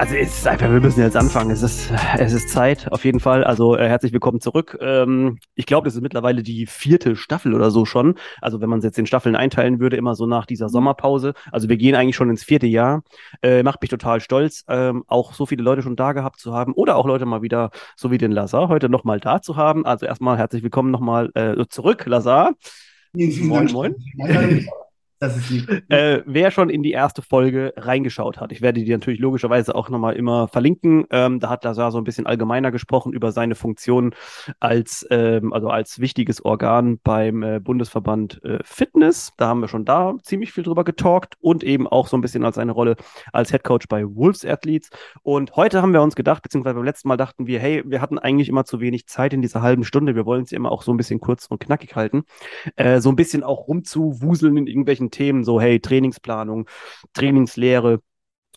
Also es ist einfach, wir müssen jetzt anfangen. Es ist, es ist Zeit, auf jeden Fall. Also äh, herzlich willkommen zurück. Ähm, ich glaube, das ist mittlerweile die vierte Staffel oder so schon. Also wenn man es jetzt in Staffeln einteilen würde, immer so nach dieser Sommerpause. Also wir gehen eigentlich schon ins vierte Jahr. Äh, macht mich total stolz, ähm, auch so viele Leute schon da gehabt zu haben oder auch Leute mal wieder, so wie den Lazar, heute nochmal da zu haben. Also erstmal herzlich willkommen nochmal äh, zurück, Lazar. Vielen, vielen moin, Dank. moin. Das ist lieb. Äh, wer schon in die erste Folge reingeschaut hat, ich werde die natürlich logischerweise auch nochmal immer verlinken. Ähm, da hat Lazar so ein bisschen allgemeiner gesprochen über seine Funktion als, ähm, also als wichtiges Organ beim äh, Bundesverband äh, Fitness. Da haben wir schon da ziemlich viel drüber getalkt und eben auch so ein bisschen als seine Rolle als Headcoach bei Wolves Athletes. Und heute haben wir uns gedacht, beziehungsweise beim letzten Mal dachten wir, hey, wir hatten eigentlich immer zu wenig Zeit in dieser halben Stunde. Wir wollen es immer auch so ein bisschen kurz und knackig halten. Äh, so ein bisschen auch rumzuwuseln in irgendwelchen Themen, so hey, Trainingsplanung, Trainingslehre,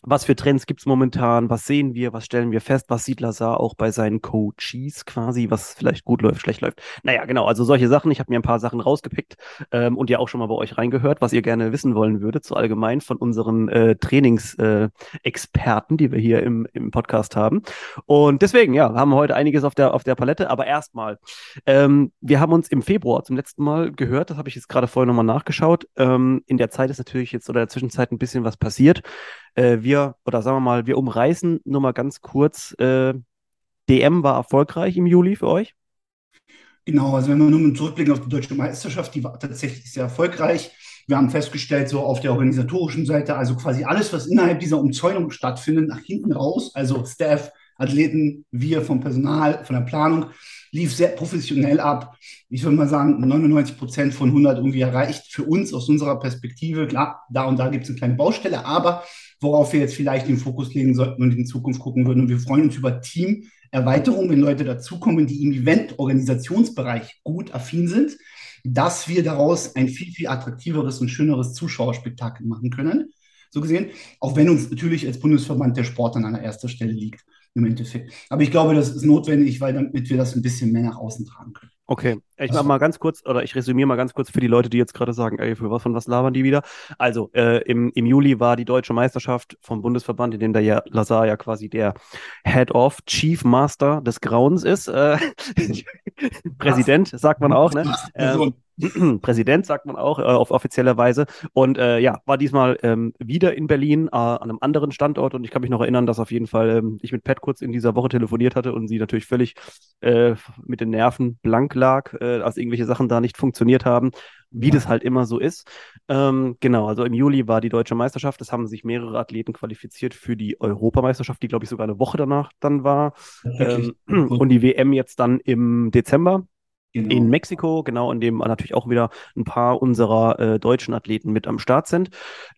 was für Trends gibt es momentan, was sehen wir, was stellen wir fest, was sieht Lazar auch bei seinen Coaches quasi, was vielleicht gut läuft, schlecht läuft. Naja, genau, also solche Sachen. Ich habe mir ein paar Sachen rausgepickt ähm, und ja auch schon mal bei euch reingehört, was ihr gerne wissen wollen würdet, so allgemein von unseren äh, Trainingsexperten, äh, die wir hier im, im Podcast haben. Und deswegen, ja, haben wir heute einiges auf der, auf der Palette, aber erstmal, ähm, wir haben uns im Februar zum letzten Mal gehört, das habe ich jetzt gerade vorher nochmal nachgeschaut. Ähm, in der Zeit ist natürlich jetzt oder in der Zwischenzeit ein bisschen was passiert. Äh, wir, oder sagen wir mal, wir umreißen nur mal ganz kurz. Äh, DM war erfolgreich im Juli für euch? Genau, also wenn wir nur zurückblicken auf die deutsche Meisterschaft, die war tatsächlich sehr erfolgreich. Wir haben festgestellt, so auf der organisatorischen Seite, also quasi alles, was innerhalb dieser Umzäunung stattfindet, nach hinten raus, also Staff, Athleten, wir vom Personal, von der Planung, lief sehr professionell ab. Ich würde mal sagen, 99 Prozent von 100 irgendwie erreicht. Für uns aus unserer Perspektive, klar, da und da gibt es eine kleine Baustelle, aber worauf wir jetzt vielleicht den Fokus legen sollten und in Zukunft gucken würden. Und wir freuen uns über Teamerweiterung, wenn Leute dazukommen, die im Event-Organisationsbereich gut affin sind, dass wir daraus ein viel, viel attraktiveres und schöneres Zuschauerspektakel machen können. So gesehen, auch wenn uns natürlich als Bundesverband der Sport an erster Stelle liegt im Endeffekt. Aber ich glaube, das ist notwendig, weil damit wir das ein bisschen mehr nach außen tragen können. Okay, ich mache mal ganz kurz, oder ich resümiere mal ganz kurz für die Leute, die jetzt gerade sagen, ey, für was von was labern die wieder? Also, äh, im, im Juli war die deutsche Meisterschaft vom Bundesverband, in dem der ja Lazar ja quasi der Head of Chief Master des Grauens ist. Äh, Präsident, sagt man auch, ne? Ähm, Präsident, sagt man auch, äh, auf offizieller Weise. Und äh, ja, war diesmal ähm, wieder in Berlin äh, an einem anderen Standort. Und ich kann mich noch erinnern, dass auf jeden Fall ähm, ich mit Pat kurz in dieser Woche telefoniert hatte und sie natürlich völlig äh, mit den Nerven blank lag, äh, als irgendwelche Sachen da nicht funktioniert haben, wie ja. das halt immer so ist. Ähm, genau, also im Juli war die deutsche Meisterschaft. Es haben sich mehrere Athleten qualifiziert für die Europameisterschaft, die, glaube ich, sogar eine Woche danach dann war. Ähm, und die WM jetzt dann im Dezember. Genau. in Mexiko, genau, in dem natürlich auch wieder ein paar unserer äh, deutschen Athleten mit am Start sind.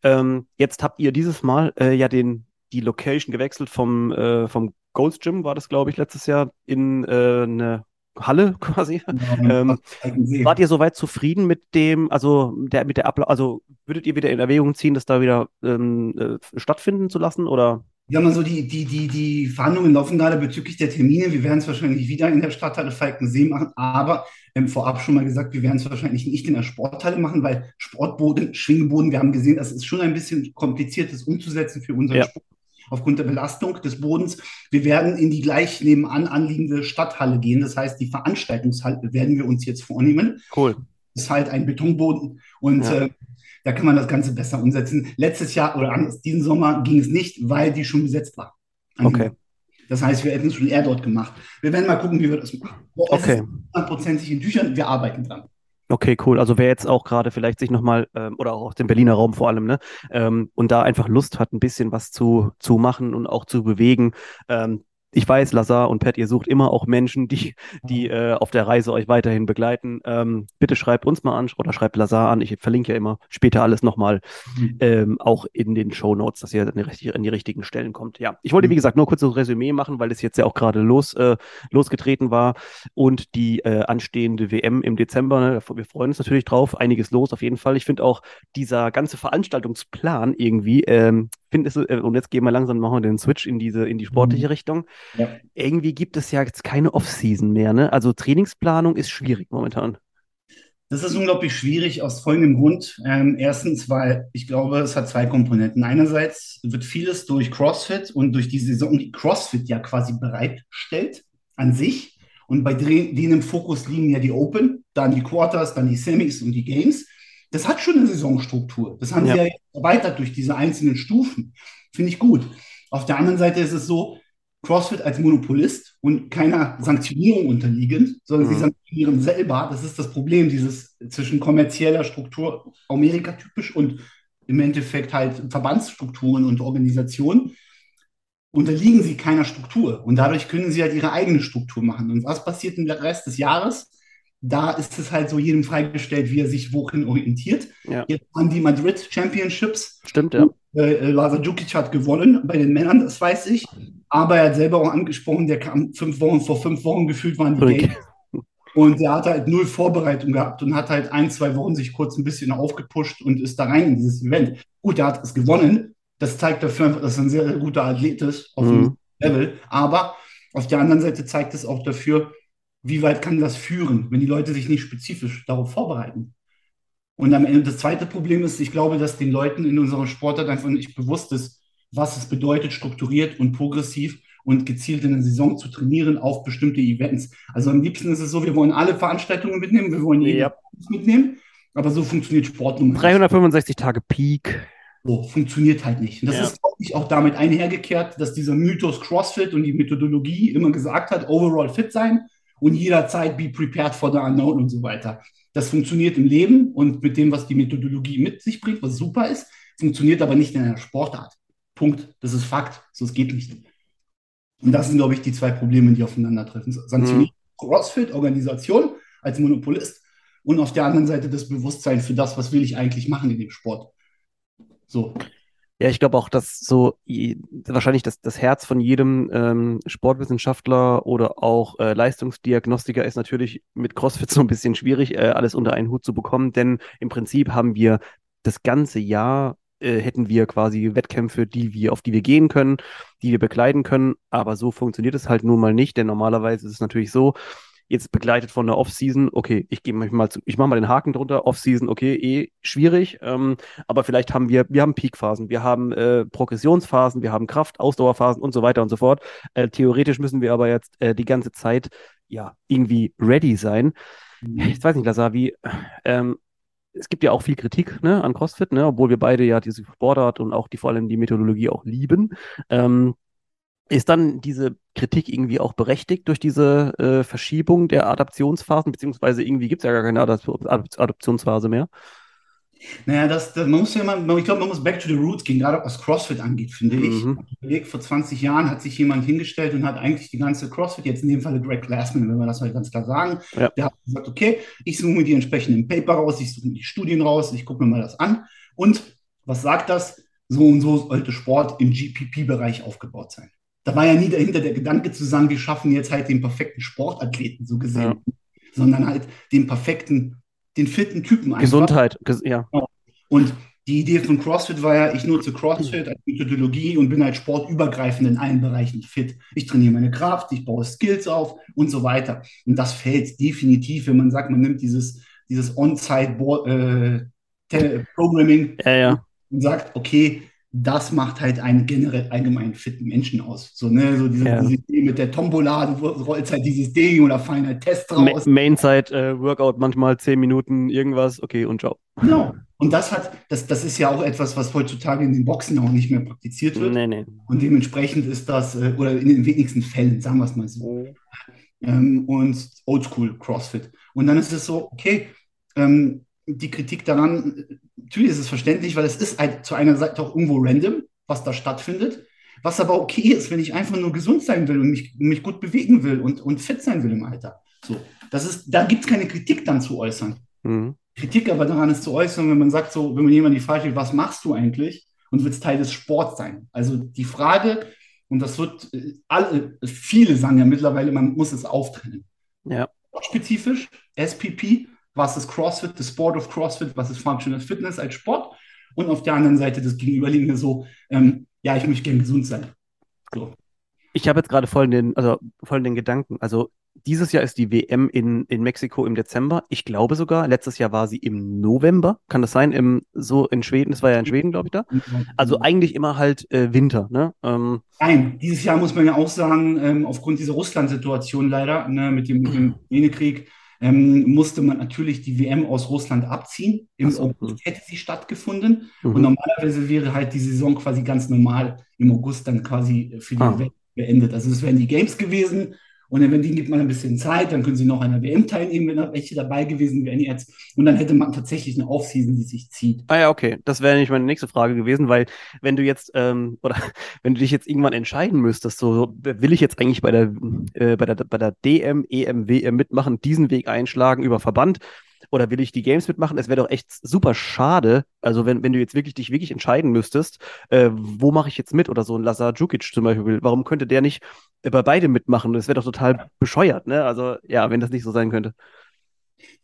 Ähm, jetzt habt ihr dieses Mal äh, ja den, die Location gewechselt vom, äh, vom Ghost Gym, war das, glaube ich, letztes Jahr in äh, eine Halle quasi. Genau, ähm, wart ihr soweit zufrieden mit dem, also der, mit der Ablauf, also würdet ihr wieder in Erwägung ziehen, das da wieder ähm, äh, stattfinden zu lassen oder? Ja, mal so die, die, die, die Verhandlungen laufen gerade bezüglich der Termine. Wir werden es wahrscheinlich wieder in der Stadthalle Falkensee machen, aber ähm, vorab schon mal gesagt, wir werden es wahrscheinlich nicht in der Sporthalle machen, weil Sportboden, Schwingboden, wir haben gesehen, das ist schon ein bisschen kompliziert, das umzusetzen für unseren ja. Sport aufgrund der Belastung des Bodens. Wir werden in die gleich nebenan anliegende Stadthalle gehen. Das heißt, die Veranstaltungshalle werden wir uns jetzt vornehmen. Cool. Das ist halt ein Betonboden und ja. äh, da kann man das Ganze besser umsetzen. Letztes Jahr oder anders, diesen Sommer ging es nicht, weil die schon besetzt war. Okay. Das heißt, wir hätten es schon eher dort gemacht. Wir werden mal gucken, wie wir das machen. Boah, okay. 100% in Tüchern, wir arbeiten dran. Okay, cool. Also wer jetzt auch gerade vielleicht sich nochmal, ähm, oder auch dem Berliner Raum vor allem, ne, ähm, und da einfach Lust hat, ein bisschen was zu, zu machen und auch zu bewegen, ähm, ich weiß, Lazar und Pat, ihr sucht immer auch Menschen, die, die äh, auf der Reise euch weiterhin begleiten. Ähm, bitte schreibt uns mal an oder schreibt Lazar an. Ich verlinke ja immer später alles nochmal mhm. ähm, auch in den Show Notes, dass ihr in die, in die, richtigen Stellen kommt. Ja, ich wollte, wie mhm. gesagt, nur kurz ein Resümee machen, weil es jetzt ja auch gerade los, äh, losgetreten war und die äh, anstehende WM im Dezember. Ne, wir freuen uns natürlich drauf. Einiges los auf jeden Fall. Ich finde auch dieser ganze Veranstaltungsplan irgendwie, ähm, finde es, äh, und jetzt gehen wir langsam, machen wir den Switch in diese, in die sportliche mhm. Richtung. Ja. Irgendwie gibt es ja jetzt keine Off-Season mehr, ne? Also Trainingsplanung ist schwierig momentan. Das ist unglaublich schwierig aus folgendem Grund. Ähm, erstens, weil ich glaube, es hat zwei Komponenten. Einerseits wird vieles durch CrossFit und durch die Saison, die CrossFit ja quasi bereitstellt an sich. Und bei denen im Fokus liegen ja die Open, dann die Quarters, dann die Semis und die Games. Das hat schon eine Saisonstruktur. Das haben ja. sie ja erweitert durch diese einzelnen Stufen. Finde ich gut. Auf der anderen Seite ist es so, CrossFit als Monopolist und keiner Sanktionierung unterliegend, sondern mhm. sie sanktionieren selber. Das ist das Problem, dieses zwischen kommerzieller Struktur, Amerika-typisch und im Endeffekt halt Verbandsstrukturen und Organisationen, unterliegen sie keiner Struktur. Und dadurch können sie halt ihre eigene Struktur machen. Und was passiert im Rest des Jahres? Da ist es halt so jedem freigestellt, wie er sich wohin orientiert. Ja. Jetzt waren die Madrid Championships. Stimmt, ja. Und, äh, Lazar Djukic hat gewonnen bei den Männern, das weiß ich. Aber er hat selber auch angesprochen, der kam fünf Wochen, vor fünf Wochen gefühlt waren die okay. Games. Und er hat halt null Vorbereitung gehabt und hat halt ein, zwei Wochen sich kurz ein bisschen aufgepusht und ist da rein in dieses Event. Gut, er hat es gewonnen. Das zeigt dafür einfach, dass er ein sehr, sehr guter Athlet ist auf mhm. dem Level. Aber auf der anderen Seite zeigt es auch dafür, wie weit kann das führen, wenn die Leute sich nicht spezifisch darauf vorbereiten. Und am Ende das zweite Problem ist, ich glaube, dass den Leuten in unserer Sportart einfach nicht bewusst ist, was es bedeutet, strukturiert und progressiv und gezielt in der Saison zu trainieren auf bestimmte Events. Also am liebsten ist es so, wir wollen alle Veranstaltungen mitnehmen, wir wollen jeden ja. mitnehmen, aber so funktioniert Sport nun 365 Tage Peak. So, funktioniert halt nicht. Und das ja. ist, glaube ich, auch damit einhergekehrt, dass dieser Mythos CrossFit und die Methodologie immer gesagt hat, overall fit sein und jederzeit be prepared for the unknown und so weiter. Das funktioniert im Leben und mit dem, was die Methodologie mit sich bringt, was super ist, funktioniert aber nicht in einer Sportart. Punkt. Das ist Fakt. So, es geht nicht. Und das sind, glaube ich, die zwei Probleme, die aufeinandertreffen. Sanktioniert mhm. CrossFit, Organisation als Monopolist und auf der anderen Seite das Bewusstsein für das, was will ich eigentlich machen in dem Sport. So. Ja, ich glaube auch, dass so wahrscheinlich das, das Herz von jedem ähm, Sportwissenschaftler oder auch äh, Leistungsdiagnostiker ist natürlich mit CrossFit so ein bisschen schwierig, äh, alles unter einen Hut zu bekommen, denn im Prinzip haben wir das ganze Jahr äh, hätten wir quasi Wettkämpfe, die wir, auf die wir gehen können, die wir begleiten können. Aber so funktioniert es halt nun mal nicht, denn normalerweise ist es natürlich so, jetzt begleitet von der Off-Season, okay, ich gehe mal zu, ich mache mal den Haken drunter, Off-Season, okay, eh schwierig, ähm, aber vielleicht haben wir, wir haben Peak-Phasen, wir haben äh, Progressionsphasen, wir haben Kraft, Ausdauerphasen und so weiter und so fort. Äh, theoretisch müssen wir aber jetzt äh, die ganze Zeit ja irgendwie ready sein. Mhm. Ich weiß nicht, Lazar, wie, ähm, es gibt ja auch viel Kritik ne, an CrossFit, ne, obwohl wir beide ja diese Sportart und auch die vor allem die Methodologie auch lieben. Ähm, ist dann diese Kritik irgendwie auch berechtigt durch diese äh, Verschiebung der Adaptionsphasen, beziehungsweise irgendwie gibt es ja gar keine Adap Adaptionsphase mehr? Naja, das, das, man muss ja immer, ich glaube, man muss back to the roots gehen, gerade was CrossFit angeht, finde mhm. ich. Vor 20 Jahren hat sich jemand hingestellt und hat eigentlich die ganze CrossFit, jetzt in dem Fall Greg Glassman, wenn wir das mal ganz klar sagen, ja. der hat gesagt, okay, ich suche mir die entsprechenden Paper raus, ich suche mir die Studien raus, ich gucke mir mal das an. Und was sagt das? So und so sollte Sport im GPP-Bereich aufgebaut sein. Da war ja nie dahinter der Gedanke zu sagen, wir schaffen jetzt halt den perfekten Sportathleten, so gesehen, ja. sondern halt den perfekten den fitten Typen einfach. Gesundheit, ja. Genau. Und die Idee von CrossFit war ja, ich nutze CrossFit als Methodologie und bin halt sportübergreifend in allen Bereichen fit. Ich trainiere meine Kraft, ich baue Skills auf und so weiter. Und das fällt definitiv, wenn man sagt, man nimmt dieses, dieses On-Site äh, Programming ja, ja. und sagt, okay, das macht halt einen generell allgemein fitten Menschen aus. So, ne, so diese, ja. diese Idee mit der Tombola, du rollst halt dieses Ding oder fallen halt Tests raus. Mainside äh, Workout manchmal zehn Minuten irgendwas, okay und ciao. Genau. Und das hat, das, das ist ja auch etwas, was heutzutage in den Boxen auch nicht mehr praktiziert wird. Nee, nee. Und dementsprechend ist das, äh, oder in den wenigsten Fällen, sagen wir es mal so. Mhm. Ähm, und Oldschool CrossFit. Und dann ist es so, okay, ähm, die Kritik daran, natürlich ist es verständlich, weil es ist halt zu einer Seite auch irgendwo random, was da stattfindet. Was aber okay ist, wenn ich einfach nur gesund sein will und mich, mich gut bewegen will und, und fit sein will im Alter. So, das ist, da gibt es keine Kritik dann zu äußern. Mhm. Kritik aber daran ist zu äußern, wenn man sagt, so, wenn man jemand die Frage stellt, was machst du eigentlich? Und wird Teil des Sports sein. Also die Frage, und das wird äh, alle, viele sagen ja mittlerweile, man muss es auftrennen. Ja. Spezifisch, SPP, was ist CrossFit, the Sport of CrossFit, was ist Functional Fitness als Sport? Und auf der anderen Seite das Gegenüberliegende so, ähm, ja, ich möchte gerne gesund sein. So. Ich habe jetzt gerade voll den, also voll den Gedanken. Also dieses Jahr ist die WM in, in Mexiko im Dezember. Ich glaube sogar, letztes Jahr war sie im November. Kann das sein? Im, so in Schweden, das war ja in Schweden, glaube ich, da. Also eigentlich immer halt äh, Winter, ne? Ähm, Nein, dieses Jahr muss man ja auch sagen, ähm, aufgrund dieser Russland-Situation leider, ne, mit dem, mit dem Ukraine-Krieg, ähm, musste man natürlich die WM aus Russland abziehen. Im so, August hm. hätte sie stattgefunden. Mhm. Und normalerweise wäre halt die Saison quasi ganz normal im August dann quasi für die ah. WM beendet. Also es wären die Games gewesen und dann, wenn die gibt man ein bisschen Zeit, dann können sie noch an der WM teilnehmen, wenn da welche dabei gewesen wären jetzt. Und dann hätte man tatsächlich eine Offseason, die sich zieht. Ah ja, okay. Das wäre nicht meine nächste Frage gewesen, weil wenn du jetzt, ähm, oder wenn du dich jetzt irgendwann entscheiden müsstest, so will ich jetzt eigentlich bei der, äh, bei der, bei der DM, EM, WM mitmachen, diesen Weg einschlagen über Verband oder will ich die Games mitmachen? Es wäre doch echt super schade, also wenn, wenn du jetzt wirklich dich wirklich entscheiden müsstest, äh, wo mache ich jetzt mit oder so ein Lazar Djukic zum Beispiel, warum könnte der nicht bei beidem mitmachen? Das wäre doch total bescheuert, ne? Also ja, wenn das nicht so sein könnte.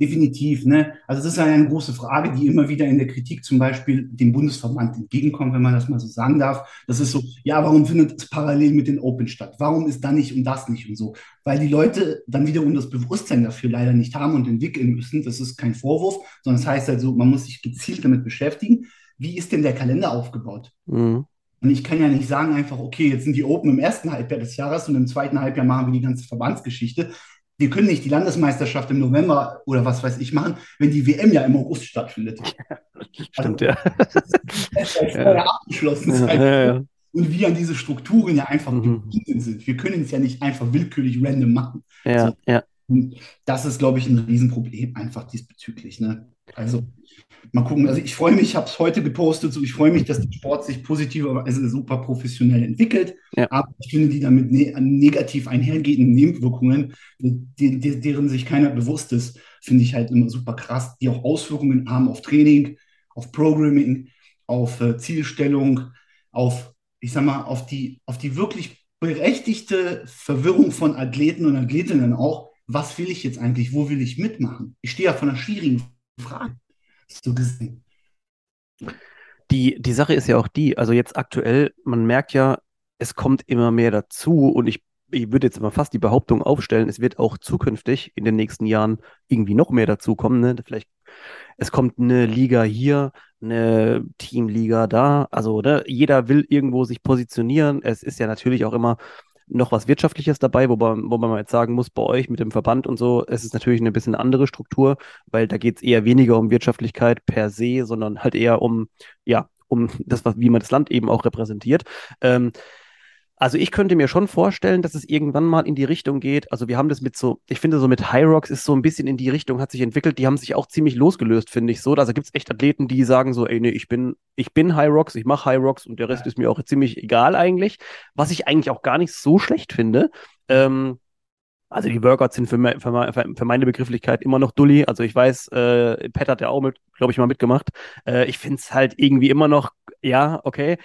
Definitiv, ne? Also das ist eine große Frage, die immer wieder in der Kritik zum Beispiel dem Bundesverband entgegenkommt, wenn man das mal so sagen darf. Das ist so, ja, warum findet es parallel mit den Open statt? Warum ist da nicht und das nicht und so? Weil die Leute dann wiederum das Bewusstsein dafür leider nicht haben und entwickeln müssen. Das ist kein Vorwurf, sondern es das heißt also, man muss sich gezielt damit beschäftigen. Wie ist denn der Kalender aufgebaut? Mhm. Und ich kann ja nicht sagen einfach, okay, jetzt sind die Open im ersten Halbjahr des Jahres und im zweiten Halbjahr machen wir die ganze Verbandsgeschichte wir können nicht die Landesmeisterschaft im November oder was weiß ich machen, wenn die WM ja im August stattfindet. Ja, stimmt, also, ja. Das ist ja, abgeschlossen. Ja, ja, ja. Und wir an diese Strukturen ja einfach mhm. gebunden sind. Wir können es ja nicht einfach willkürlich random machen. Ja, so. ja. Und das ist, glaube ich, ein Riesenproblem einfach diesbezüglich. Ne? Also mal gucken. Also ich freue mich, ich habe es heute gepostet, so ich freue mich, dass der Sport sich positiv, also super professionell entwickelt. Ja. Aber ich finde die damit ne negativ einhergehenden Nebenwirkungen, die, die, deren sich keiner bewusst ist, finde ich halt immer super krass, die auch Auswirkungen haben auf Training, auf Programming, auf äh, Zielstellung, auf, ich sag mal, auf die, auf die wirklich berechtigte Verwirrung von Athleten und Athletinnen auch. Was will ich jetzt eigentlich? Wo will ich mitmachen? Ich stehe ja vor einer schwierigen Frage so gesehen. Die, die Sache ist ja auch die, also jetzt aktuell, man merkt ja, es kommt immer mehr dazu und ich, ich würde jetzt mal fast die Behauptung aufstellen, es wird auch zukünftig in den nächsten Jahren irgendwie noch mehr dazu kommen. Ne? Vielleicht, es kommt eine Liga hier, eine Teamliga da, also ne? jeder will irgendwo sich positionieren. Es ist ja natürlich auch immer noch was Wirtschaftliches dabei, wo man, wo man jetzt sagen muss, bei euch mit dem Verband und so, es ist natürlich eine bisschen andere Struktur, weil da geht es eher weniger um Wirtschaftlichkeit per se, sondern halt eher um, ja, um das, was, wie man das Land eben auch repräsentiert. Ähm, also ich könnte mir schon vorstellen, dass es irgendwann mal in die Richtung geht. Also wir haben das mit so, ich finde so mit High Rocks ist so ein bisschen in die Richtung, hat sich entwickelt. Die haben sich auch ziemlich losgelöst, finde ich so. Also gibt es echt Athleten, die sagen so, ey, nee, ich bin, ich bin High Rocks, ich mache High Rocks und der Rest ja. ist mir auch ziemlich egal eigentlich. Was ich eigentlich auch gar nicht so schlecht finde. Ähm, also die Workouts sind für, me für, für, meine Begrifflichkeit immer noch dulli. Also ich weiß, äh, Pat hat ja auch glaube ich, mal mitgemacht. Äh, ich finde es halt irgendwie immer noch, ja, okay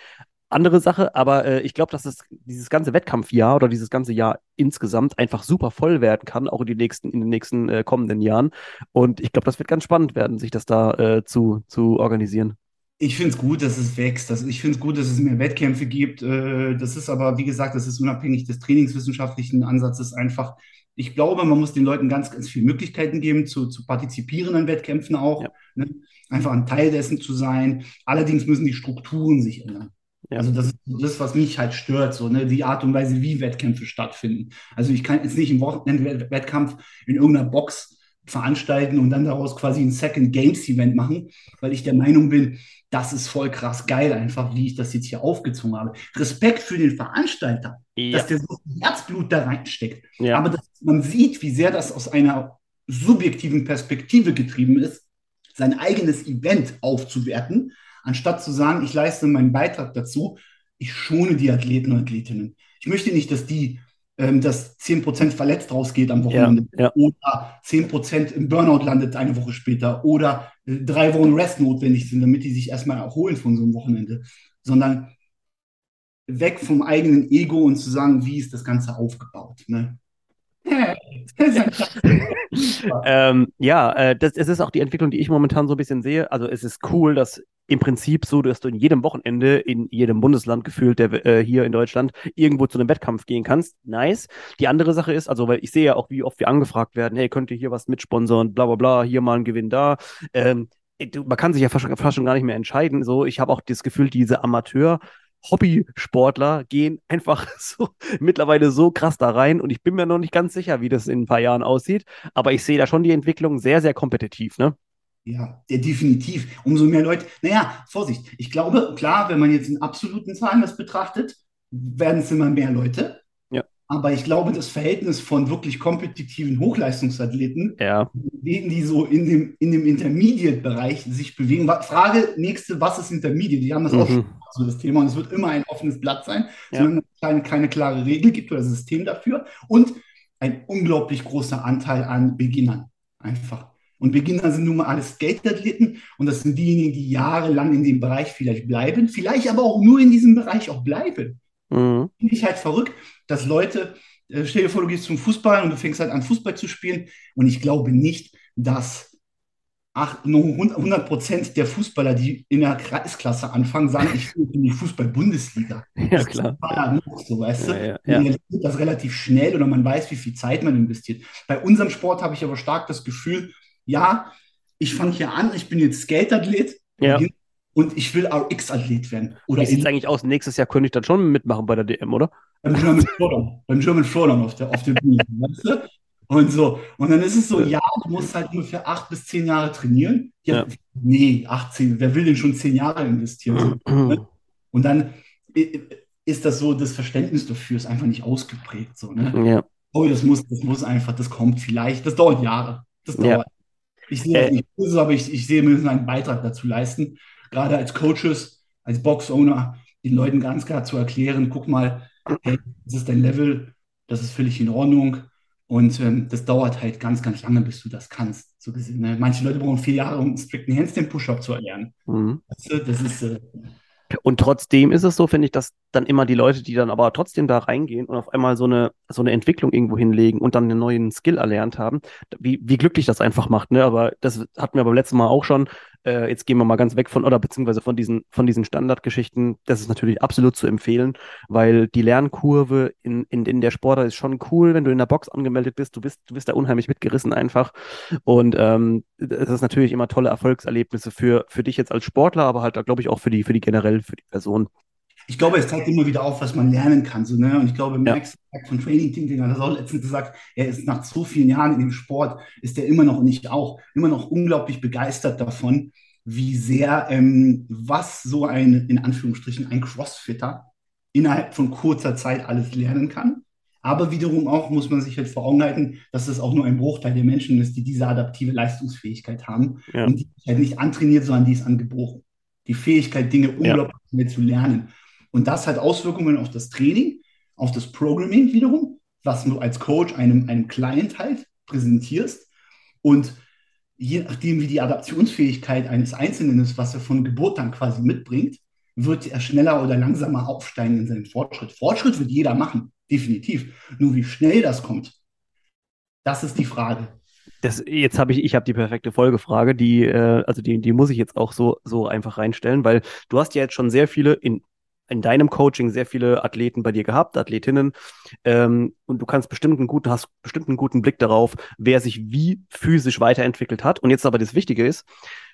andere Sache, aber äh, ich glaube, dass es dieses ganze Wettkampfjahr oder dieses ganze Jahr insgesamt einfach super voll werden kann, auch in, die nächsten, in den nächsten äh, kommenden Jahren. Und ich glaube, das wird ganz spannend werden, sich das da äh, zu, zu organisieren. Ich finde es gut, dass es wächst. Das, ich finde es gut, dass es mehr Wettkämpfe gibt. Äh, das ist aber, wie gesagt, das ist unabhängig des trainingswissenschaftlichen Ansatzes einfach. Ich glaube, man muss den Leuten ganz, ganz viele Möglichkeiten geben, zu, zu partizipieren an Wettkämpfen auch. Ja. Ne? Einfach ein Teil dessen zu sein. Allerdings müssen die Strukturen sich ändern. Ja. Also das ist das, was mich halt stört, so ne? die Art und Weise, wie Wettkämpfe stattfinden. Also ich kann jetzt nicht im Wochenendwettkampf in irgendeiner Box veranstalten und dann daraus quasi ein Second Games Event machen, weil ich der Meinung bin, das ist voll krass geil, einfach wie ich das jetzt hier aufgezogen habe. Respekt für den Veranstalter, ja. dass der so Herzblut da reinsteckt. Ja. Aber dass man sieht, wie sehr das aus einer subjektiven Perspektive getrieben ist, sein eigenes Event aufzuwerten anstatt zu sagen, ich leiste meinen Beitrag dazu, ich schone die Athleten und Athletinnen. Ich möchte nicht, dass die, ähm, dass 10% verletzt rausgeht am Wochenende Ja, ja. oder 10% im Burnout landet eine Woche später oder äh, drei Wochen Rest notwendig sind, damit die sich erstmal erholen von so einem Wochenende, sondern weg vom eigenen Ego und zu sagen, wie ist das Ganze aufgebaut. Ne? Ähm, ja, äh, das, es ist auch die Entwicklung, die ich momentan so ein bisschen sehe. Also es ist cool, dass im Prinzip so, dass du in jedem Wochenende in jedem Bundesland gefühlt, der äh, hier in Deutschland, irgendwo zu einem Wettkampf gehen kannst. Nice. Die andere Sache ist, also weil ich sehe ja auch, wie oft wir angefragt werden, hey, könnt ihr hier was mitsponsern, bla bla bla, hier mal ein Gewinn da. Ähm, man kann sich ja fast schon gar nicht mehr entscheiden. So, ich habe auch das Gefühl, diese Amateur- Hobbysportler gehen einfach so mittlerweile so krass da rein und ich bin mir noch nicht ganz sicher, wie das in ein paar Jahren aussieht, aber ich sehe da schon die Entwicklung sehr, sehr kompetitiv, ne? Ja, definitiv. Umso mehr Leute. Naja, Vorsicht. Ich glaube, klar, wenn man jetzt in absoluten Zahlen das betrachtet, werden es immer mehr Leute. Ja. Aber ich glaube, das Verhältnis von wirklich kompetitiven Hochleistungsathleten, Ja. denen, die so in dem, in dem Intermediate-Bereich sich bewegen. Frage, nächste, was ist Intermediate? Die haben das auch Mhm. schon so das Thema und es wird immer ein offenes Blatt sein, Ja. solange es keine, keine klare Regel gibt oder System dafür. Und ein unglaublich großer Anteil an Beginnern. Einfach. Und Beginner sind nun mal alles Skateathleten und das sind diejenigen, die jahrelang in dem Bereich vielleicht bleiben, vielleicht aber auch nur in diesem Bereich auch bleiben. Mhm. Finde ich halt verrückt, dass Leute, äh, stell dir vor, du gehst zum Fußball und du fängst halt an, Fußball zu spielen. Und ich glaube nicht, dass 100 Prozent der Fußballer, die in der Kreisklasse anfangen, sagen, ich will in die Fußball-Bundesliga. Ja, klar. Ah, noch so, weißt du? Ja, ja, ja. das relativ schnell oder man weiß, wie viel Zeit man investiert. Bei unserem Sport habe ich aber stark das Gefühl, ja, ich fange hier an, ich bin jetzt Skate-Athlet Ja. und ich will RX-Athlet werden. Oder Wie sieht es eigentlich aus? Nächstes Jahr könnte ich dann schon mitmachen bei der DM, oder? beim German Throwdown, beim German Throwdown auf der, auf der Bühne, weißt du? Und so. Und dann ist es so, ja, du musst halt ungefähr acht bis zehn Jahre trainieren. Ja, Ja. nee, 18, wer will denn schon zehn Jahre investieren? So, ne? Und dann i- ist das so, das Verständnis dafür ist einfach nicht ausgeprägt. So, ne? Ja. Oh, das muss, das muss einfach, das kommt vielleicht, das dauert Jahre. Das Ja. dauert. Ich sehe das Äh. nicht böse, aber ich, ich sehe, wir müssen einen Beitrag dazu leisten, gerade als Coaches, als Box-Owner, den Leuten ganz klar zu erklären, guck mal, hey, das ist dein Level, das ist völlig in Ordnung und ähm, das dauert halt ganz, ganz lange, bis du das kannst. So gesehen, ne? Manche Leute brauchen vier Jahre, um einen strikten Handstand-Push-Up zu erlernen. Mhm. Das ist, äh, Und trotzdem ist es so, finde ich, dass dann immer die Leute, die dann aber trotzdem da reingehen und auf einmal so eine, so eine Entwicklung irgendwo hinlegen und dann einen neuen Skill erlernt haben, wie, wie glücklich das einfach macht, ne? Aber das hatten wir beim letzten Mal auch schon. Äh, jetzt gehen wir mal ganz weg von, oder beziehungsweise von diesen, von diesen Standardgeschichten. Das ist natürlich absolut zu empfehlen, weil die Lernkurve in, in, in der Sportart ist schon cool, wenn du in der Box angemeldet bist. Du bist, du bist da unheimlich mitgerissen einfach. Und ähm, das ist natürlich immer tolle Erfolgserlebnisse für, für dich jetzt als Sportler, aber halt, glaube ich, auch für die, für die generell, für die Person. Ich glaube, es zeigt immer wieder auf, was man lernen kann. So, ne? Und ich glaube, Ja. Max von Training Thinking hat das auch letztens gesagt, er ist nach so vielen Jahren in dem Sport, ist er immer noch und ich auch, immer noch unglaublich begeistert davon, wie sehr, ähm, was so ein, in Anführungsstrichen, ein Crossfitter innerhalb von kurzer Zeit alles lernen kann. Aber wiederum auch muss man sich halt vor Augen halten, dass es auch nur ein Bruchteil der Menschen ist, die diese adaptive Leistungsfähigkeit haben Ja. und die ist halt nicht antrainiert, sondern die ist angeboren. Die Fähigkeit, Dinge Ja. unglaublich schnell zu lernen. Und das hat Auswirkungen auf das Training, auf das Programming wiederum, was du als Coach einem, einem Client halt präsentierst. Und je nachdem, wie die Adaptionsfähigkeit eines Einzelnen ist, was er von Geburt an quasi mitbringt, wird er schneller oder langsamer aufsteigen in seinem Fortschritt. Fortschritt wird jeder machen, definitiv. Nur wie schnell das kommt, das ist die Frage. Das, jetzt habe ich, ich habe die perfekte Folgefrage, die, äh, also die, die muss ich jetzt auch so, so einfach reinstellen, weil du hast ja jetzt schon sehr viele in, in deinem Coaching sehr viele Athleten bei dir gehabt, Athletinnen, ähm, und du kannst bestimmt einen guten, hast bestimmt einen guten Blick darauf, wer sich wie physisch weiterentwickelt hat. Und jetzt aber das Wichtige ist,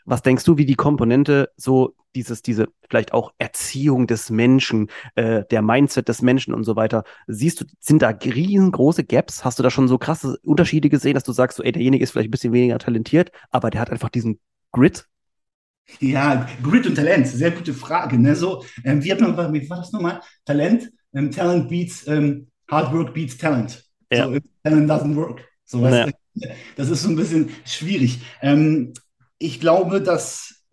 was denkst du, wie die Komponente so dieses, diese vielleicht auch Erziehung des Menschen, äh, der Mindset des Menschen und so weiter, siehst du, sind da riesengroße Gaps? Hast du da schon so krasse Unterschiede gesehen, dass du sagst, so, ey, derjenige ist vielleicht ein bisschen weniger talentiert, aber der hat einfach diesen Grit? Ja, Grit und Talent, sehr gute Frage. Ne? So, ähm, wie, hat man, wie war das nochmal? Talent? Ähm, Talent beats, ähm, Hard Work beats Talent. Ja. So, Talent doesn't work. So, Ja. Das ist so ein bisschen schwierig. Ähm, ich glaube, dass,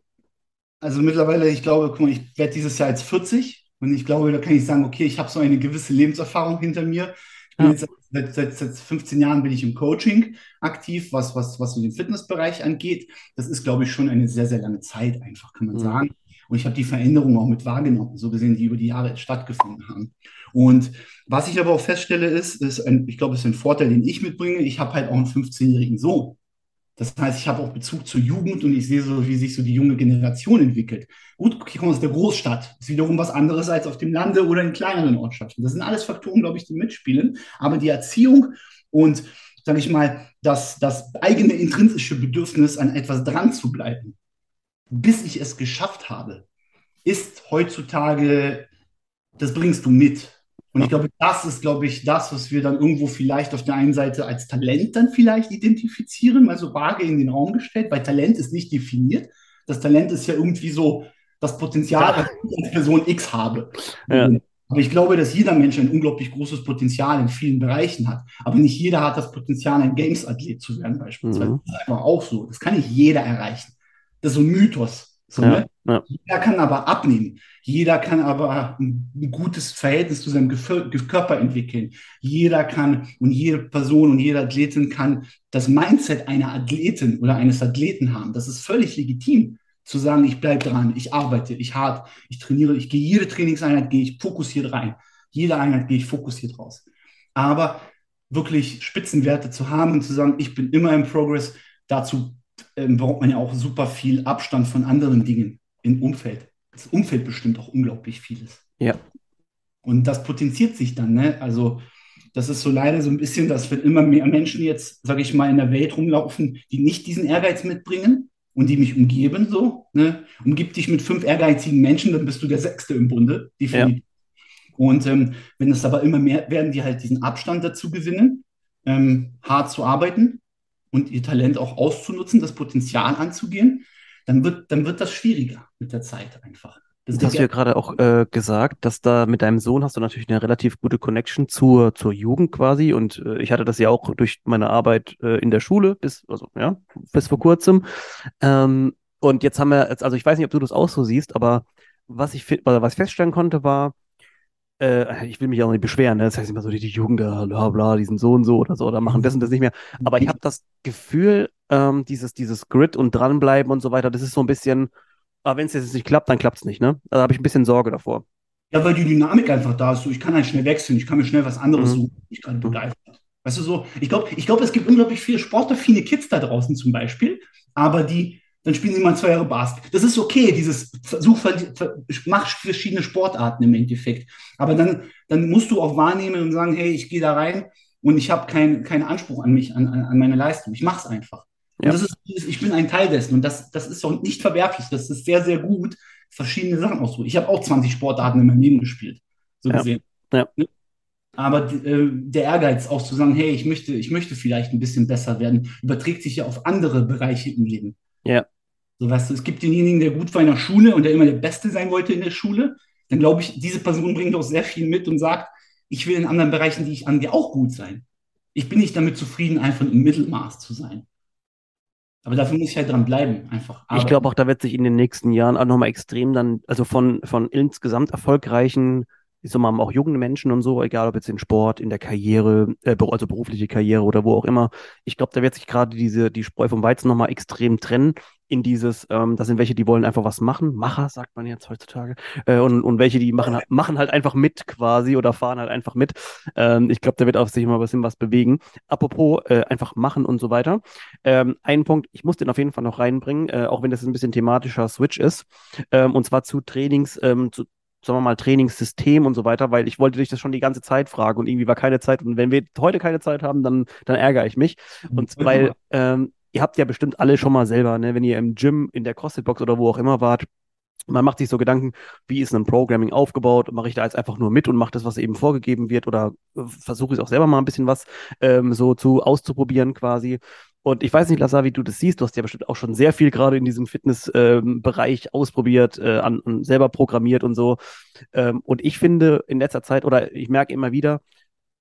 also mittlerweile, ich glaube, guck mal, ich werde dieses Jahr jetzt 40 Und ich glaube, da kann ich sagen, okay, ich habe so eine gewisse Lebenserfahrung hinter mir. Ja. seit, seit, seit 15 Jahren bin ich im Coaching aktiv, was, was, was so den Fitnessbereich angeht. Das ist, glaube ich, schon eine sehr, sehr lange Zeit einfach, kann man Mhm. sagen. Und ich habe die Veränderungen auch mit wahrgenommen, so gesehen, die über die Jahre stattgefunden haben. Und was ich aber auch feststelle, ist, ist ein, ich glaube, es ist ein Vorteil, den ich mitbringe. Ich habe halt auch einen 15-jährigen Sohn. Das heißt, ich habe auch Bezug zur Jugend und ich sehe so, wie sich so die junge Generation entwickelt. Gut, ich komme aus der Großstadt. Ist wiederum was anderes als auf dem Lande oder in kleineren Ortschaften. Das sind alles Faktoren, glaube ich, die mitspielen. Aber die Erziehung und, sage ich mal, das, das eigene intrinsische Bedürfnis, an etwas dran zu bleiben, bis ich es geschafft habe, ist heutzutage, das bringst du mit. Und ich glaube, das ist, glaube ich, das, was wir dann irgendwo vielleicht auf der einen Seite als Talent dann vielleicht identifizieren, mal so vage in den Raum gestellt, weil Talent ist nicht definiert. Das Talent ist ja irgendwie so das Potenzial, das ich als Person X habe. Ja. Aber ich glaube, dass jeder Mensch ein unglaublich großes Potenzial in vielen Bereichen hat. Aber nicht jeder hat das Potenzial, ein Games-Athlet zu werden, beispielsweise. Mhm. Das ist einfach auch so. Das kann nicht jeder erreichen. Das ist so ein Mythos. So, Ja, ne? ja. Jeder kann aber abnehmen. Jeder kann aber ein, gutes Verhältnis zu seinem Gefö- Ge- Körper entwickeln. Jeder kann und jede Person und jede Athletin kann das Mindset einer Athletin oder eines Athleten haben. Das ist völlig legitim, zu sagen, ich bleibe dran, ich arbeite, ich hart, ich trainiere, ich gehe jede Trainingseinheit, gehe ich fokussiert rein. Jede Einheit gehe ich fokussiert raus. Aber wirklich Spitzenwerte zu haben und zu sagen, ich bin immer im Progress, dazu ähm, braucht man ja auch super viel Abstand von anderen Dingen im Umfeld. Das Umfeld bestimmt auch unglaublich vieles. Ja. Und das potenziert sich dann, ne? Also, das ist so leider so ein bisschen, dass wenn immer mehr Menschen jetzt, sage ich mal, in der Welt rumlaufen, die nicht diesen Ehrgeiz mitbringen und die mich umgeben, so, ne? Umgib dich mit fünf ehrgeizigen Menschen, dann bist du der Sechste im Bunde, definitiv. Und ähm, wenn es aber immer mehr werden, die halt diesen Abstand dazu gewinnen, ähm, hart zu arbeiten und ihr Talent auch auszunutzen, das Potenzial anzugehen, dann wird, dann wird das schwieriger mit der Zeit einfach. Das hast du ja gerade auch äh, gesagt, dass da mit deinem Sohn hast du natürlich eine relativ gute Connection zur, zur Jugend quasi. Und äh, ich hatte das ja auch durch meine Arbeit äh, in der Schule bis, also ja, bis vor kurzem. Ähm, und jetzt haben wir, jetzt, also ich weiß nicht, ob du das auch so siehst, aber was ich, oder was ich feststellen konnte, war, äh, ich will mich auch nicht beschweren, ne? Das heißt immer so, die, die Jugend, da, bla bla, die sind so und so oder so, oder machen das und das nicht mehr. Aber ich habe das Gefühl, ähm, dieses, dieses Grit und dranbleiben und so weiter, das ist so ein bisschen, aber wenn es jetzt nicht klappt, dann klappt es nicht, ne? Da habe ich ein bisschen Sorge davor. Ja, weil die Dynamik einfach da ist. So, ich kann halt schnell wechseln, ich kann mir schnell was anderes Mhm. suchen, was mich gerade begeistert. Weißt du so, ich glaube, ich glaube, es gibt unglaublich viele sportaffine Kids da draußen zum Beispiel, aber die, dann spielen sie mal zwei Jahre Basket. Das ist okay, dieses Versuch, ver- ver- mach verschiedene Sportarten im Endeffekt. Aber dann, dann musst du auch wahrnehmen und sagen, hey, ich gehe da rein und ich habe keinen keinen Anspruch an mich, an, an meine Leistung. Ich mache es einfach. Und Ja. ist, ich bin ein Teil dessen und das, das ist auch nicht verwerflich. Das ist sehr, sehr gut, verschiedene Sachen auszuprobieren. Ich habe auch 20 Sportarten in meinem Leben gespielt, so Ja. gesehen. Ja. Aber äh, der Ehrgeiz auch zu sagen, hey, ich möchte, ich möchte vielleicht ein bisschen besser werden, überträgt sich ja auf andere Bereiche im Leben. Ja. So, weißt du, es gibt denjenigen, der gut war in der Schule und der immer der Beste sein wollte in der Schule. Dann glaube ich, diese Person bringt auch sehr viel mit und sagt, ich will in anderen Bereichen, die ich angehe, auch gut sein. Ich bin nicht damit zufrieden, einfach im Mittelmaß zu sein. Aber dafür muss ich halt dran bleiben, einfach. Ich glaube auch, da wird sich in den nächsten Jahren auch nochmal extrem dann, also von, von insgesamt erfolgreichen, ich sag mal, auch jungen Menschen und so, egal ob jetzt in Sport, in der Karriere, äh, also berufliche Karriere oder wo auch immer. Ich glaube, da wird sich gerade diese, die Spreu vom Weizen nochmal extrem trennen in dieses, ähm, das sind welche, die wollen einfach was machen, Macher, sagt man jetzt heutzutage, äh, und, und welche, die machen, halt- machen halt einfach mit quasi oder fahren halt einfach mit. Ähm, ich glaube, da wird auf sich mal ein bisschen was bewegen. Apropos, äh, einfach machen und so weiter. Ähm, einen Punkt, ich muss den auf jeden Fall noch reinbringen, äh, auch wenn das ein bisschen thematischer Switch ist, ähm, und zwar zu Trainings, ähm, zu, sagen wir mal, Trainingssystem und so weiter, weil ich wollte dich das schon die ganze Zeit fragen und irgendwie war keine Zeit. Und wenn wir heute keine Zeit haben, dann, dann ärgere ich mich. Und weil ähm, ihr habt ja bestimmt alle schon mal selber, ne, wenn ihr im Gym, in der CrossFit-Box oder wo auch immer wart, man macht sich so Gedanken, wie ist ein Programming aufgebaut? Mache ich da jetzt einfach nur mit und mache das, was eben vorgegeben wird? Oder äh, versuche ich auch selber mal ein bisschen was ähm, so zu auszuprobieren quasi? Und ich weiß nicht, Lazar, wie du das siehst. Du hast ja bestimmt auch schon sehr viel gerade in diesem Fitness-Bereich ausprobiert, äh, an, an selber programmiert und so. Ähm, und ich finde in letzter Zeit, oder ich merke immer wieder,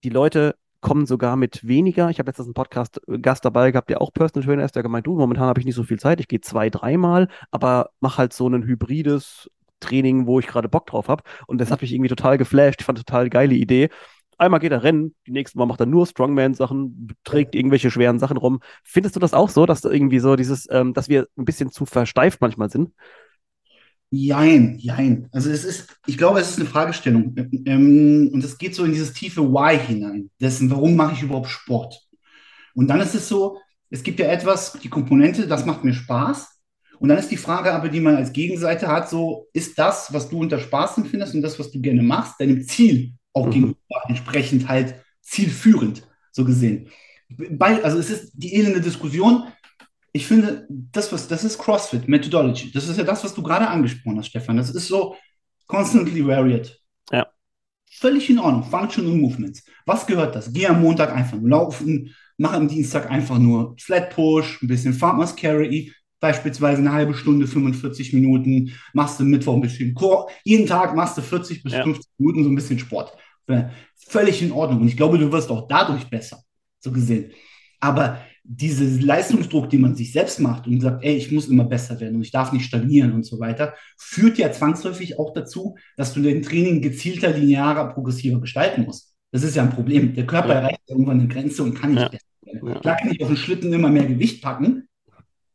die Leute kommen sogar mit weniger. Ich habe letztens einen Podcast-Gast dabei gehabt, der auch Personal Trainer ist, der gemeint, du, momentan habe ich nicht so viel Zeit, ich gehe zwei, dreimal, aber mach halt so ein hybrides Training, wo ich gerade Bock drauf habe. Und das hat mich irgendwie total geflasht. Ich fand total geile Idee. Einmal geht er rennen, die nächste Mal macht er nur Strongman-Sachen, trägt irgendwelche schweren Sachen rum. Findest du das auch so, dass irgendwie so dieses, ähm, dass wir ein bisschen zu versteift manchmal sind? Jein, jein. Also es ist, ich glaube, es ist eine Fragestellung. Ähm, und es geht so in dieses tiefe Why hinein. Dessen, warum mache ich überhaupt Sport? Und dann ist es so, es gibt ja etwas, die Komponente, das macht mir Spaß. Und dann ist die Frage aber, die man als Gegenseite hat, so, ist das, was du unter Spaß empfindest und das, was du gerne machst, deinem Ziel auch mhm. gegenüber entsprechend halt zielführend, so gesehen. Bei, also es ist die elende Diskussion. Ich finde, das, was, das ist CrossFit, Methodology. Das ist ja das, was du gerade angesprochen hast, Stefan. Das ist so constantly varied. Ja. Völlig in Ordnung. Functional Movements. Was gehört das? Geh am Montag einfach nur laufen, mach am Dienstag einfach nur Flat Push, ein bisschen Farmers Carry, beispielsweise eine halbe Stunde, 45 Minuten, machst du Mittwoch ein bisschen Core. Jeden Tag machst du 40 bis ja. 50 Minuten so ein bisschen Sport. Völlig in Ordnung. Und ich glaube, du wirst auch dadurch besser, so gesehen. Aber dieser Leistungsdruck, den man sich selbst macht und sagt, ey, ich muss immer besser werden und ich darf nicht stagnieren und so weiter, führt ja zwangsläufig auch dazu, dass du dein Training gezielter, linearer, progressiver gestalten musst. Das ist ja ein Problem. Der Körper ja. erreicht irgendwann eine Grenze und kann nicht ja. besser werden. Ja. Klar kann ich auf den Schlitten immer mehr Gewicht packen,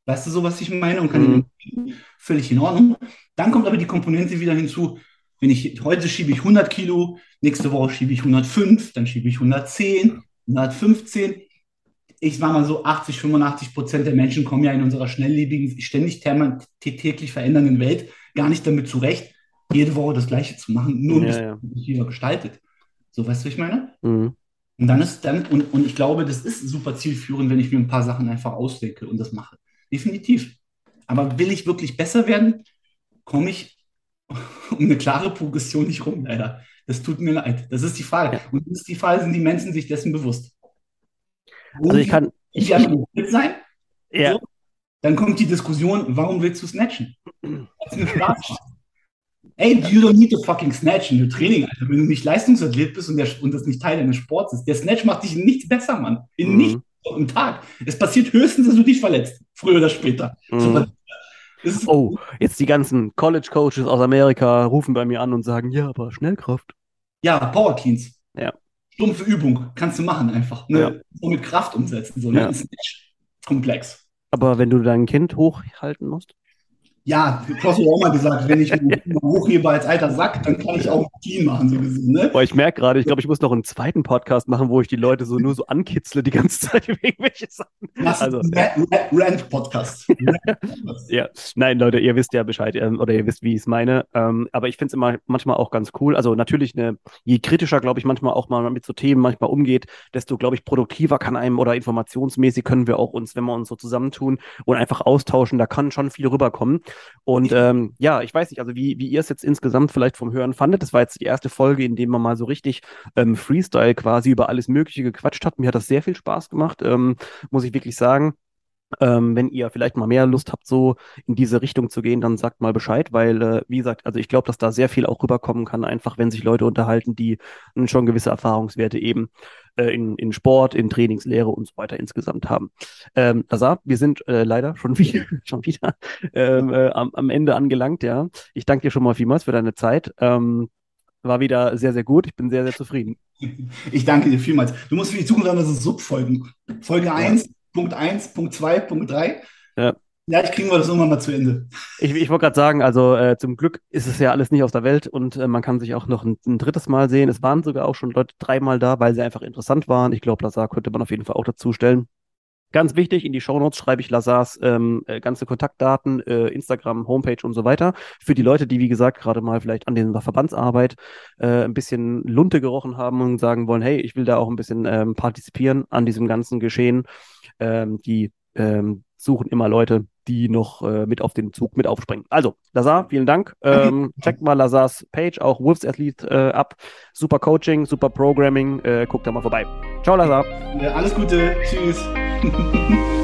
Weißt du so, was ich meine? Und kann mhm. völlig in Ordnung. Dann kommt aber die Komponente wieder hinzu, wenn ich heute schiebe ich 100 Kilo, nächste Woche schiebe ich 105, dann schiebe ich 110, 115. Ich war mal so 80, 85 Prozent der Menschen kommen ja in unserer schnelllebigen, ständig täglich verändernden Welt gar nicht damit zurecht, jede Woche das Gleiche zu machen, nur ein ja, bisschen ja. gestaltet. So, weißt du, was ich meine? Mhm. Und dann ist dann, und, und ich glaube, das ist super zielführend, wenn ich mir ein paar Sachen einfach ausdenke und das mache. Definitiv. Aber will ich wirklich besser werden, komme ich um eine klare Progression nicht rum, leider. Das tut mir leid. Das ist die Frage. Und das ist die Frage, sind die Menschen sich dessen bewusst? Wo also ich kann. Ich, ich, sein? Ja. So, dann kommt die Diskussion, warum willst du snatchen? Das mir Spaß Ey, you don't need to fucking snatch in your Training, Alter. Wenn du nicht Leistungsathlet bist und, der, und das nicht Teil deines Sports ist. Der Snatch macht dich in nichts besser, Mann. In mhm. nichts am Tag. Es passiert höchstens, dass du dich verletzt, früher oder später. Mhm. So, oh, jetzt die ganzen College-Coaches aus Amerika rufen bei mir an und sagen, ja, aber Schnellkraft. Ja, Power Cleans. Ja. Stumpfe Übung, kannst du machen einfach. Ne? Ja. So mit Kraft umsetzen. So, ne? Ja. Ist nicht komplex. Aber wenn du dein Kind hochhalten musst? Ja, du hast auch mal gesagt, wenn ich hochhebe als alter Sack, dann kann ich auch Team machen, so gesehen. Ne? Boah, ich merke gerade, ich glaube, ich muss noch einen zweiten Podcast machen, wo ich die Leute so nur so ankitzle die ganze Zeit über irgendwelche Sachen. Das also, Rant-Podcast. ja, nein, Leute, ihr wisst ja Bescheid ähm, oder ihr wisst, wie ich es meine. Ähm, aber ich finde es immer manchmal auch ganz cool. Also natürlich, eine, je kritischer, glaube ich, manchmal auch mal mit so Themen manchmal umgeht, desto, glaube ich, produktiver kann einem oder informationsmäßig können wir auch uns, wenn wir uns so zusammentun und einfach austauschen, da kann schon viel rüberkommen. Und ähm, ja, ich weiß nicht, also wie, wie ihr es jetzt insgesamt vielleicht vom Hören fandet. Das war jetzt die erste Folge, in der man mal so richtig ähm, Freestyle quasi über alles Mögliche gequatscht hat. Mir hat das sehr viel Spaß gemacht, ähm, muss ich wirklich sagen. Ähm, wenn ihr vielleicht mal mehr Lust habt, so in diese Richtung zu gehen, dann sagt mal Bescheid, weil, äh, wie gesagt, also ich glaube, dass da sehr viel auch rüberkommen kann, einfach wenn sich Leute unterhalten, die schon gewisse Erfahrungswerte eben äh, in, in Sport, in Trainingslehre und so weiter insgesamt haben. Ähm, Lazar, wir sind äh, leider schon wieder, schon wieder ähm, äh, am, am Ende angelangt, ja. Ich danke dir schon mal vielmals für deine Zeit. Ähm, war wieder sehr, sehr gut. Ich bin sehr, sehr zufrieden. Ich danke dir vielmals. Du musst für die Zukunft dann so Subfolgen. Folge 1, ja. Punkt 1, Punkt 2, Punkt 3. Ja. Vielleicht kriegen wir das irgendwann mal zu Ende. Ich, ich wollte gerade sagen, also äh, zum Glück ist es ja alles nicht aus der Welt und äh, man kann sich auch noch ein, ein, drittes Mal sehen. Es waren sogar auch schon Leute dreimal da, weil sie einfach interessant waren. Ich glaube, Lazar könnte man auf jeden Fall auch dazu stellen. Ganz wichtig, in die Shownotes schreibe ich Lazars ähm, äh, ganze Kontaktdaten, äh, Instagram, Homepage und so weiter. Für die Leute, die, wie gesagt, gerade mal vielleicht an der Verbandsarbeit äh, ein bisschen Lunte gerochen haben und sagen wollen, hey, ich will da auch ein bisschen ähm, partizipieren an diesem ganzen Geschehen. Ähm, die ähm, suchen immer Leute, die noch äh, mit auf den Zug mit aufspringen. Also, Lazar, vielen Dank. Ähm, checkt mal Lazars Page, auch Wolves Athlete äh, ab. Super Coaching, super Programming. Äh, guckt da mal vorbei. Ciao, Lazar. Ja, alles Gute. Tschüss.